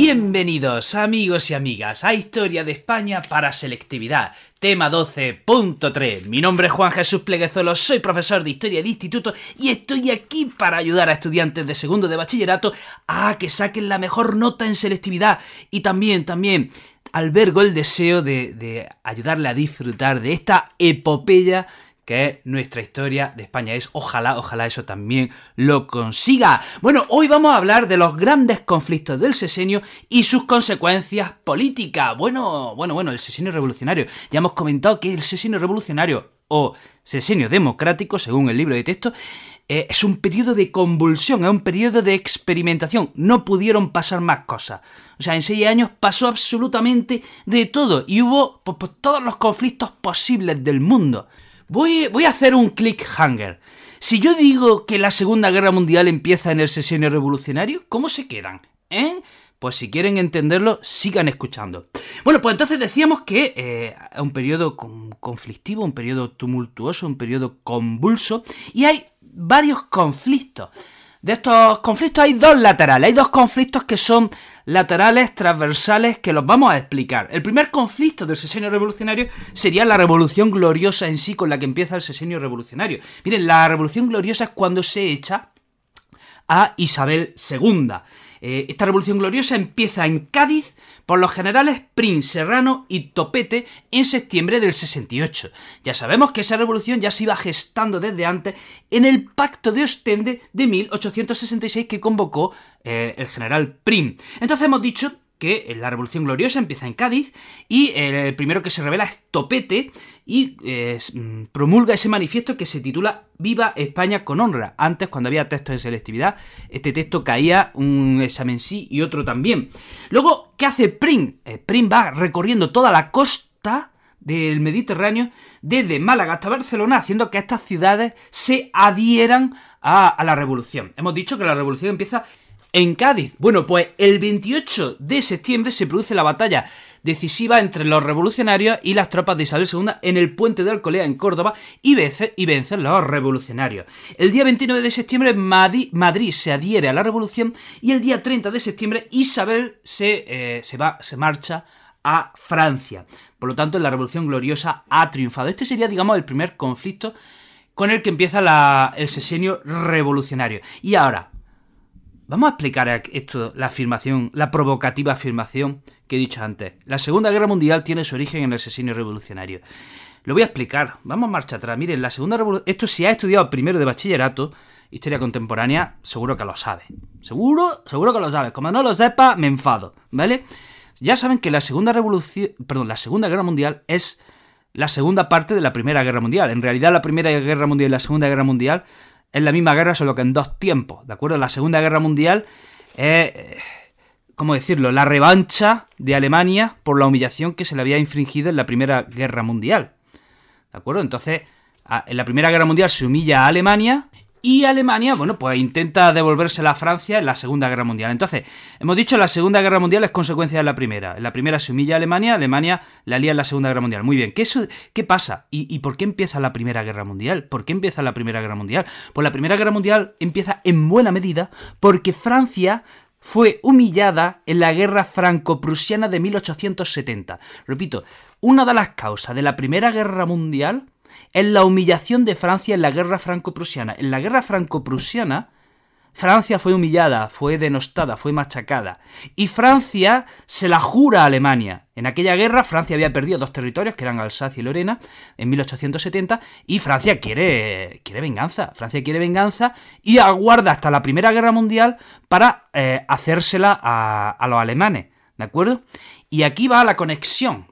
Bienvenidos amigos y amigas a Historia de España para Selectividad, tema 12.3. Mi nombre es Juan Jesús Pleguezuelo, soy profesor de Historia de Instituto y estoy aquí para ayudar a estudiantes de segundo de bachillerato a que saquen la mejor nota en selectividad y también, también albergo el deseo de, de ayudarle a disfrutar de esta epopeya que es nuestra historia de España. Es ojalá, ojalá eso también lo consiga. Bueno, hoy vamos a hablar de los grandes conflictos del sesenio y sus consecuencias políticas. Bueno, bueno, bueno, el sesenio revolucionario. Ya hemos comentado que el sesenio revolucionario o sesenio democrático, según el libro de texto, eh, es un periodo de convulsión, es un periodo de experimentación. No pudieron pasar más cosas. O sea, en seis años pasó absolutamente de todo y hubo pues, pues, todos los conflictos posibles del mundo. Voy, voy a hacer un clickhanger. Si yo digo que la Segunda Guerra Mundial empieza en el sesenio revolucionario, ¿cómo se quedan? ¿Eh? Pues si quieren entenderlo, sigan escuchando. Bueno, pues entonces decíamos que eh, un periodo conflictivo, un periodo tumultuoso, un periodo convulso, y hay varios conflictos. De estos conflictos hay dos laterales, hay dos conflictos que son laterales, transversales, que los vamos a explicar. El primer conflicto del sesenio revolucionario sería la revolución gloriosa en sí con la que empieza el sesenio revolucionario. Miren, la revolución gloriosa es cuando se echa a Isabel II. Eh, esta revolución gloriosa empieza en Cádiz por los generales Prin, Serrano y Topete en septiembre del 68. Ya sabemos que esa revolución ya se iba gestando desde antes en el Pacto de Ostende de 1866 que convocó eh, el general Prim. Entonces hemos dicho que la Revolución Gloriosa empieza en Cádiz y el primero que se revela es Topete y eh, mm, promulga ese manifiesto que se titula Viva España con honra. Antes, cuando había textos de selectividad, este texto caía un examen sí y otro también. Luego, ¿qué hace Prim? Eh, va recorriendo toda la costa del Mediterráneo desde Málaga hasta Barcelona, haciendo que estas ciudades se adhieran a, a la revolución. Hemos dicho que la revolución empieza en Cádiz. Bueno, pues el 28 de septiembre se produce la batalla decisiva entre los revolucionarios y las tropas de Isabel II en el puente de Alcolea en Córdoba y, vence, y vencen los revolucionarios. El día 29 de septiembre Madrid, Madrid, se adhiere a la revolución y el día 30 de septiembre Isabel se, eh, se va, se marcha a Francia. Por lo tanto, la revolución gloriosa ha triunfado. Este sería, digamos, el primer conflicto con el que empieza el sesenio revolucionario. Y ahora, Vamos a explicar esto, la afirmación, la provocativa afirmación que he dicho antes. La Segunda Guerra Mundial tiene su origen en el asesinio revolucionario. Lo voy a explicar. Vamos marcha atrás. Miren, la Segunda Revolución... Esto si ha estudiado primero de bachillerato, historia contemporánea, seguro que lo sabe. Seguro, seguro que lo sabe. Como no lo sepa, me enfado, ¿vale? Ya saben que la Segunda Revolución... Perdón, la Segunda Guerra Mundial es la segunda parte de la Primera Guerra Mundial. En realidad la Primera Guerra Mundial y la Segunda Guerra Mundial es la misma guerra, solo que en dos tiempos, ¿de acuerdo? La Segunda Guerra Mundial es, ¿cómo decirlo?, la revancha de Alemania por la humillación que se le había infringido en la Primera Guerra Mundial, ¿de acuerdo? Entonces, en la Primera Guerra Mundial se humilla a Alemania y Alemania, bueno, pues intenta devolvérsela a Francia en la Segunda Guerra Mundial. Entonces, hemos dicho la Segunda Guerra Mundial es consecuencia de la Primera. La Primera se humilla a Alemania, Alemania la lía en la Segunda Guerra Mundial. Muy bien, ¿qué, qué pasa? ¿Y, ¿Y, por qué empieza la Primera Guerra Mundial? ¿Por qué empieza la Primera Guerra Mundial? Pues la Primera Guerra Mundial empieza en buena medida porque Francia fue humillada en la guerra franco-prusiana de 1870. Repito, una de las causas de la Primera Guerra Mundial es la humillación de Francia en la guerra franco-prusiana. En la guerra franco-prusiana, Francia fue humillada, fue denostada, fue machacada. Y Francia se la jura a Alemania. En aquella guerra Francia había perdido dos territorios, que eran Alsacia y Lorena, en 1870, y Francia quiere, quiere venganza. Francia quiere venganza y aguarda hasta la Primera Guerra Mundial para eh, hacérsela a, a los alemanes. ¿De acuerdo? Y aquí va la conexión.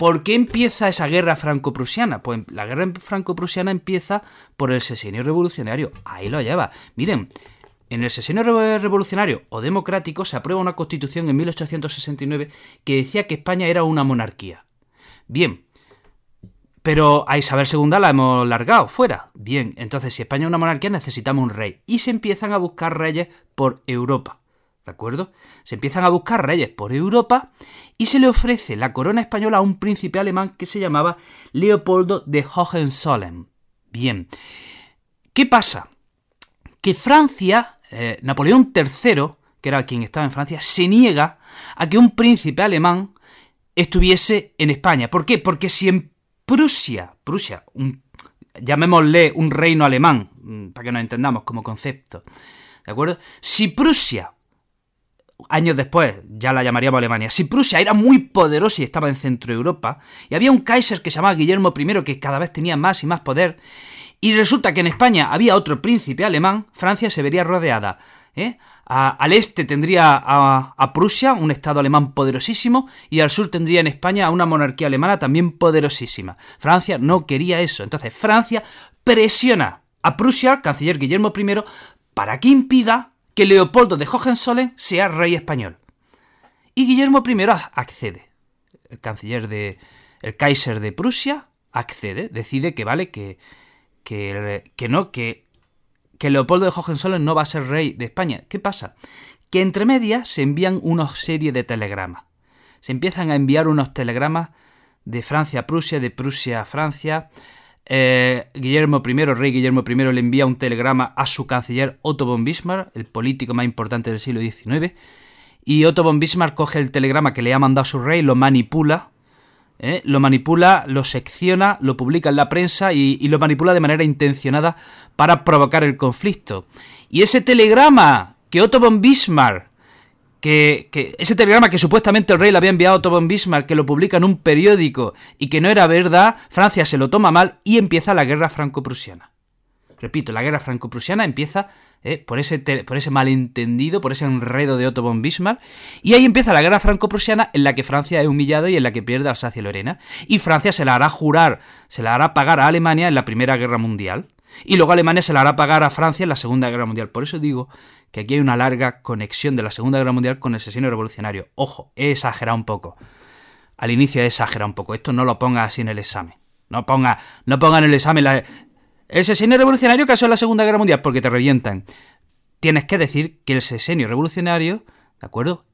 ¿Por qué empieza esa guerra franco-prusiana? Pues la guerra franco-prusiana empieza por el sesenio revolucionario. Ahí lo lleva. Miren, en el sesenio revolucionario o democrático se aprueba una constitución en 1869 que decía que España era una monarquía. Bien, pero a Isabel II la hemos largado fuera. Bien, entonces si España es una monarquía necesitamos un rey. Y se empiezan a buscar reyes por Europa. ¿De acuerdo? Se empiezan a buscar reyes por Europa y se le ofrece la corona española a un príncipe alemán que se llamaba Leopoldo de Hohenzollern. Bien, ¿qué pasa? Que Francia, eh, Napoleón III, que era quien estaba en Francia, se niega a que un príncipe alemán estuviese en España. ¿Por qué? Porque si en Prusia, Prusia, llamémosle un reino alemán, mm, para que nos entendamos como concepto, ¿de acuerdo? Si Prusia, años después, ya la llamaríamos Alemania, si Prusia era muy poderosa y estaba en Centro Europa, y había un Kaiser que se llamaba Guillermo I que cada vez tenía más y más poder, y resulta que en España había otro príncipe alemán, Francia se vería rodeada ¿eh? al este tendría a, Prusia, un estado alemán poderosísimo, y al sur tendría en España una monarquía alemana también poderosísima. Francia no quería eso. Entonces Francia presiona a Prusia, canciller Guillermo I, para que impida que Leopoldo de Hohenzollern sea rey español. Y Guillermo I accede. El canciller de. el Kaiser de Prusia accede, decide que vale, que, que, que no, que que Leopoldo de Hohenzollern no va a ser rey de España. ¿Qué pasa? Que entre medias se envían una serie de telegramas. Se empiezan a enviar unos telegramas de Francia a Prusia, de Prusia a Francia. Eh, Guillermo I, rey Guillermo I, le envía un telegrama a su canciller Otto von Bismarck, el político más importante del siglo XIX. Y Otto von Bismarck coge el telegrama que le ha mandado su rey, lo manipula ¿eh? lo manipula, lo secciona, lo publica en la prensa y, lo manipula de manera intencionada para provocar el conflicto. Y ese telegrama que Otto von Bismarck, que, ese telegrama que supuestamente el rey le había enviado a Otto von Bismarck, que lo publica en un periódico y que no era verdad, Francia se lo toma mal y empieza la guerra franco-prusiana. Repito, la guerra franco-prusiana empieza ¿eh? por, ese por ese malentendido, por ese enredo de Otto von Bismarck, y ahí empieza la guerra franco-prusiana en la que Francia es humillada y en la que pierde Alsacia y Lorena, y Francia se la hará jurar, se la hará pagar a Alemania en la Primera Guerra Mundial, y luego Alemania se la hará pagar a Francia en la Segunda Guerra Mundial. Por eso digo que aquí hay una larga conexión de la Segunda Guerra Mundial con el sesenio revolucionario. Ojo, he exagerado un poco. Al inicio he exagerado un poco. Esto no lo ponga así en el examen. No ponga, no ponga en el examen la, el sesenio revolucionario causó la Segunda Guerra Mundial porque te revientan. Tienes que decir que el sesenio revolucionario, ¿de acuerdo?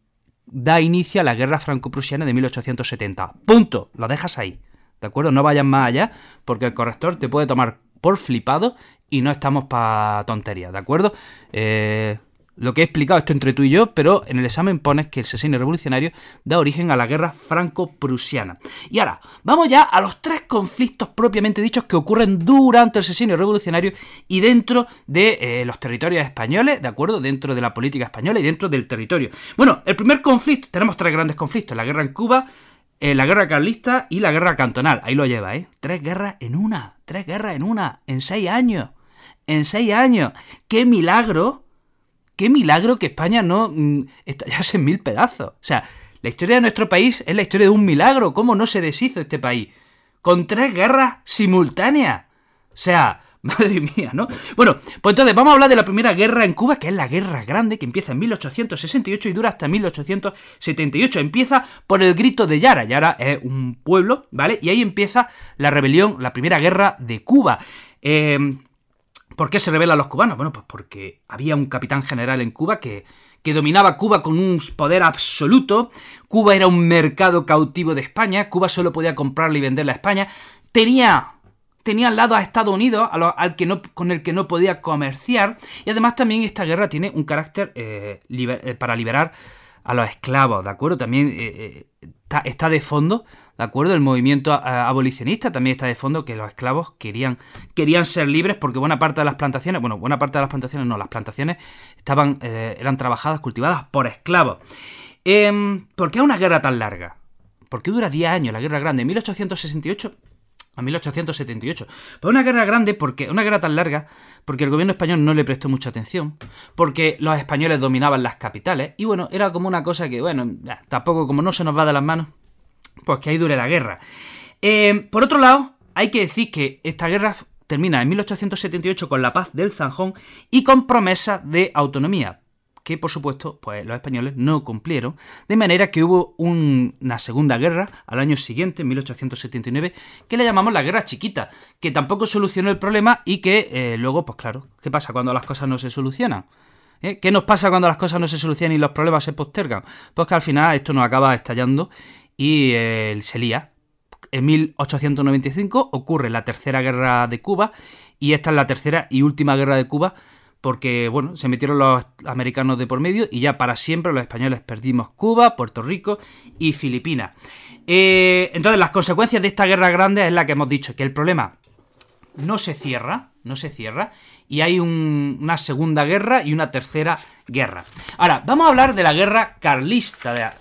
Da inicio a la guerra franco-prusiana de 1870. Punto. Lo dejas ahí. ¿De acuerdo? No vayas más allá porque el corrector te puede tomar por flipado y no estamos para tonterías, ¿de acuerdo? Eh, lo que he explicado esto entre tú y yo, pero en el examen pones que el sesenio revolucionario da origen a la guerra franco-prusiana. Y ahora, vamos ya a los tres conflictos propiamente dichos que ocurren durante el sesenio revolucionario y dentro de eh, los territorios españoles, ¿de acuerdo? Dentro de la política española y dentro del territorio. Bueno, el primer conflicto, tenemos tres grandes conflictos, la guerra en Cuba, eh, la guerra carlista y la guerra cantonal. Ahí lo lleva, ¿eh? Tres guerras en una, tres guerras en una, en seis años. En seis años. ¡Qué milagro! qué milagro que España no mm, estallase en mil pedazos. O sea, la historia de nuestro país es la historia de un milagro. ¿Cómo no se deshizo este país? Con tres guerras simultáneas. O sea, madre mía, ¿no? Bueno, pues entonces vamos a hablar de la primera guerra en Cuba, que es la Guerra Grande, que empieza en 1868 y dura hasta 1878. Empieza por el grito de Yara. Yara es un pueblo, ¿vale? Y ahí empieza la rebelión, la primera guerra de Cuba. Eh, ¿Por qué se rebelan los cubanos? Bueno, pues porque había un capitán general en Cuba que, que dominaba Cuba con un poder absoluto. Cuba era un mercado cautivo de España. Cuba solo podía comprarle y venderle a España. Tenía tenía al lado a Estados Unidos, al que no, con el que no podía comerciar, y además también esta guerra tiene un carácter eh, eh, para liberar a los esclavos, ¿de acuerdo? También eh, está, de fondo, ¿de acuerdo? El movimiento abolicionista también está de fondo que los esclavos querían, querían ser libres porque buena parte de las plantaciones, bueno, buena parte de las plantaciones no, las plantaciones estaban, eran trabajadas, cultivadas por esclavos. Em, ¿Por qué una guerra tan larga? ¿Por qué dura 10 años la guerra grande? En 1868 a 1878. Pues una guerra grande, porque una guerra tan larga, porque el gobierno español no le prestó mucha atención, porque los españoles dominaban las capitales, y bueno, era como una cosa que, bueno, tampoco como no se nos va de las manos, pues que ahí dure la guerra. Eh, por otro lado, hay que decir que esta guerra termina en 1878 con la paz del Zanjón y con promesa de autonomía. Que por supuesto pues los españoles no cumplieron, de manera que hubo una segunda guerra al año siguiente, en 1879, que le llamamos la Guerra Chiquita, que tampoco solucionó el problema y que eh, luego, pues claro, ¿qué pasa cuando las cosas no se solucionan? ¿Eh? ¿Qué nos pasa cuando las cosas no se solucionan y los problemas se postergan? Pues que al final esto nos acaba estallando y eh, se lía. En 1895 ocurre la Tercera Guerra de Cuba y esta es la tercera y última guerra de Cuba porque, bueno, se metieron los americanos de por medio y ya para siempre los españoles perdimos Cuba, Puerto Rico y Filipinas. Eh, entonces, las consecuencias de esta guerra grande es la que hemos dicho, que el problema no se cierra, no se cierra, y hay una segunda guerra y una tercera guerra. Ahora, vamos a hablar de la guerra carlista.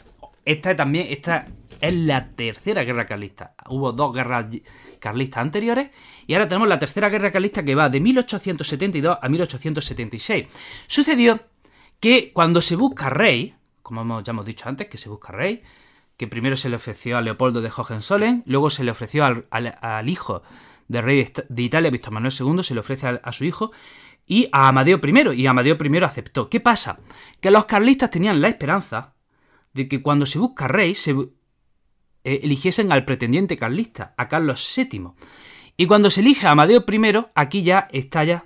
Esta también, esta es la tercera guerra carlista. Hubo dos guerras carlistas anteriores y ahora tenemos la tercera guerra carlista que va de 1872 a 1876. Sucedió que cuando se busca rey, como ya hemos dicho antes, que se busca rey, que primero se le ofreció a Leopoldo de Hohenzollern, luego se le ofreció al, hijo del rey de Italia, Víctor Manuel II, se le ofrece a, su hijo, y a Amadeo I, y Amadeo I aceptó. ¿Qué pasa? Que los carlistas tenían la esperanza de que cuando se busca rey se eh, eligiesen al pretendiente carlista, a Carlos VII. Y cuando se elige a Amadeo I, aquí ya estalla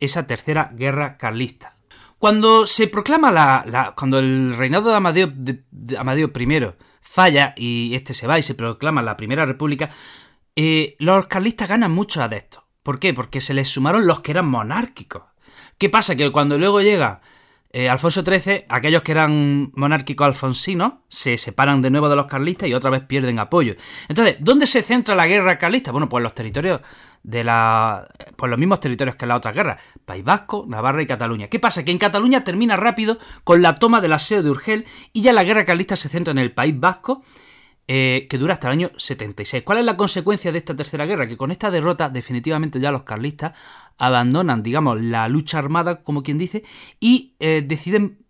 esa tercera guerra carlista. Cuando se proclama la, cuando el reinado de Amadeo, Amadeo I falla y este se va y se proclama la Primera República, eh, los carlistas ganan muchos adeptos. ¿Por qué? Porque se les sumaron los que eran monárquicos. ¿Qué pasa? Que cuando luego llega eh, Alfonso XIII, aquellos que eran monárquicos alfonsinos, se separan de nuevo de los carlistas y otra vez pierden apoyo. Entonces, ¿dónde se centra la guerra carlista? Bueno, pues los territorios de la. Pues los mismos territorios que en la otra guerra. País Vasco, Navarra y Cataluña. ¿Qué pasa? Que en Cataluña termina rápido con la toma del aseo de Urgel y ya la guerra carlista se centra en el País Vasco eh, que dura hasta el año 76. ¿Cuál es la consecuencia de esta tercera guerra? Que con esta derrota definitivamente ya los carlistas abandonan, digamos, la lucha armada, como quien dice, y eh, deciden...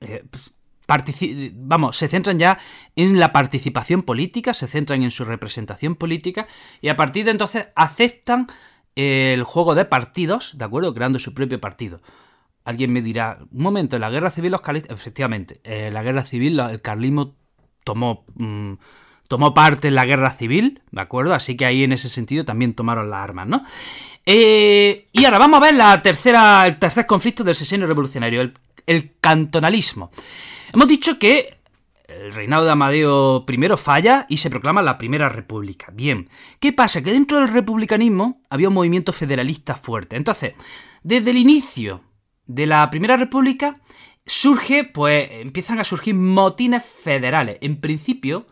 Eh, pues, vamos, se centran ya en la participación política, se centran en su representación política y a partir de entonces aceptan el juego de partidos, ¿de acuerdo? Creando su propio partido. Alguien me dirá, un momento, en la guerra civil los carlistas, efectivamente, en la guerra civil el carlismo tomó, mm, tomó parte en la guerra civil, ¿de acuerdo? Así que ahí en ese sentido también tomaron las armas, ¿no? Eh, y ahora vamos a ver la tercera, el tercer conflicto del sexenio revolucionario, el, el cantonalismo. Hemos dicho que el reinado de Amadeo I falla y se proclama la Primera República. Bien, ¿qué pasa? Que dentro del republicanismo había un movimiento federalista fuerte. Entonces, desde el inicio de la Primera República surge, pues empiezan a surgir motines federales. En principio,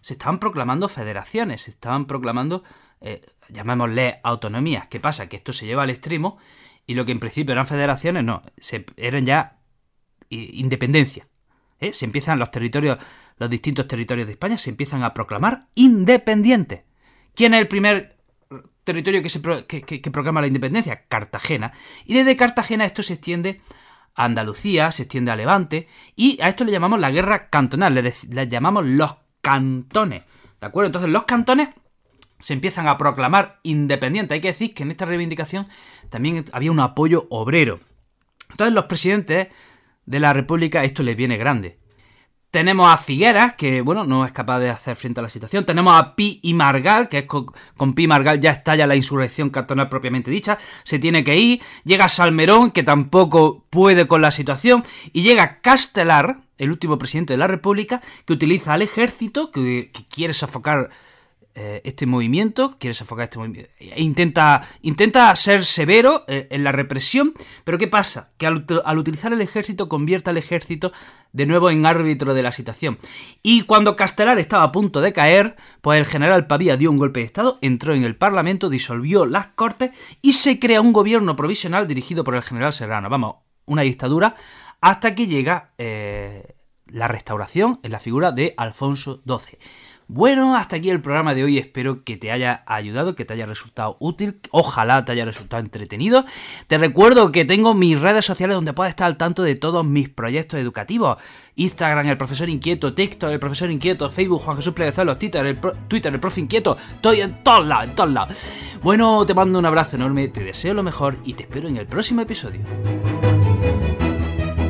se estaban proclamando federaciones, se estaban proclamando, eh, llamémosle autonomías. ¿Qué pasa? Que esto se lleva al extremo y lo que en principio eran federaciones, no, se, eran ya independencia. ¿eh? Se empiezan los territorios, los distintos territorios de España se empiezan a proclamar independientes. ¿Quién es el primer territorio que, se que proclama la independencia? Cartagena. Y desde Cartagena esto se extiende Andalucía, se extiende a Levante, y a esto le llamamos la guerra cantonal, le, llamamos los cantones, ¿de acuerdo? Entonces los cantones se empiezan a proclamar independientes. Hay que decir que en esta reivindicación también había un apoyo obrero. Entonces los presidentes de la República esto les viene grande. Tenemos a Figueras, que bueno, no es capaz de hacer frente a la situación. Tenemos a Pi y Margal, que es con, Pi y Margal ya estalla la insurrección cantonal propiamente dicha. Se tiene que ir. Llega Salmerón, que tampoco puede con la situación. Y llega Castelar, el último presidente de la República, que utiliza al ejército, que quiere sofocar eh, este movimiento, quiere sofocar este movimiento, e intenta, intenta ser severo eh, en la represión, pero ¿qué pasa? Que al, utilizar el ejército convierte al ejército de nuevo en árbitro de la situación. Y cuando Castelar estaba a punto de caer, pues el general Pavía dio un golpe de Estado, entró en el Parlamento, disolvió las Cortes y se crea un gobierno provisional dirigido por el general Serrano. Vamos, una dictadura hasta que llega eh, la restauración en la figura de Alfonso XII. Bueno, hasta aquí el programa de hoy. Espero que te haya ayudado, que te haya resultado útil. Ojalá te haya resultado entretenido. Te recuerdo que tengo mis redes sociales donde puedes estar al tanto de todos mis proyectos educativos. Instagram, el profesor inquieto, TikTok, el profesor inquieto, Facebook, Juan Jesús Pleguezuelos, Twitter, el, Twitter, el profe inquieto. Estoy en todos lados, en todos lados. Bueno, te mando un abrazo enorme, te deseo lo mejor y te espero en el próximo episodio.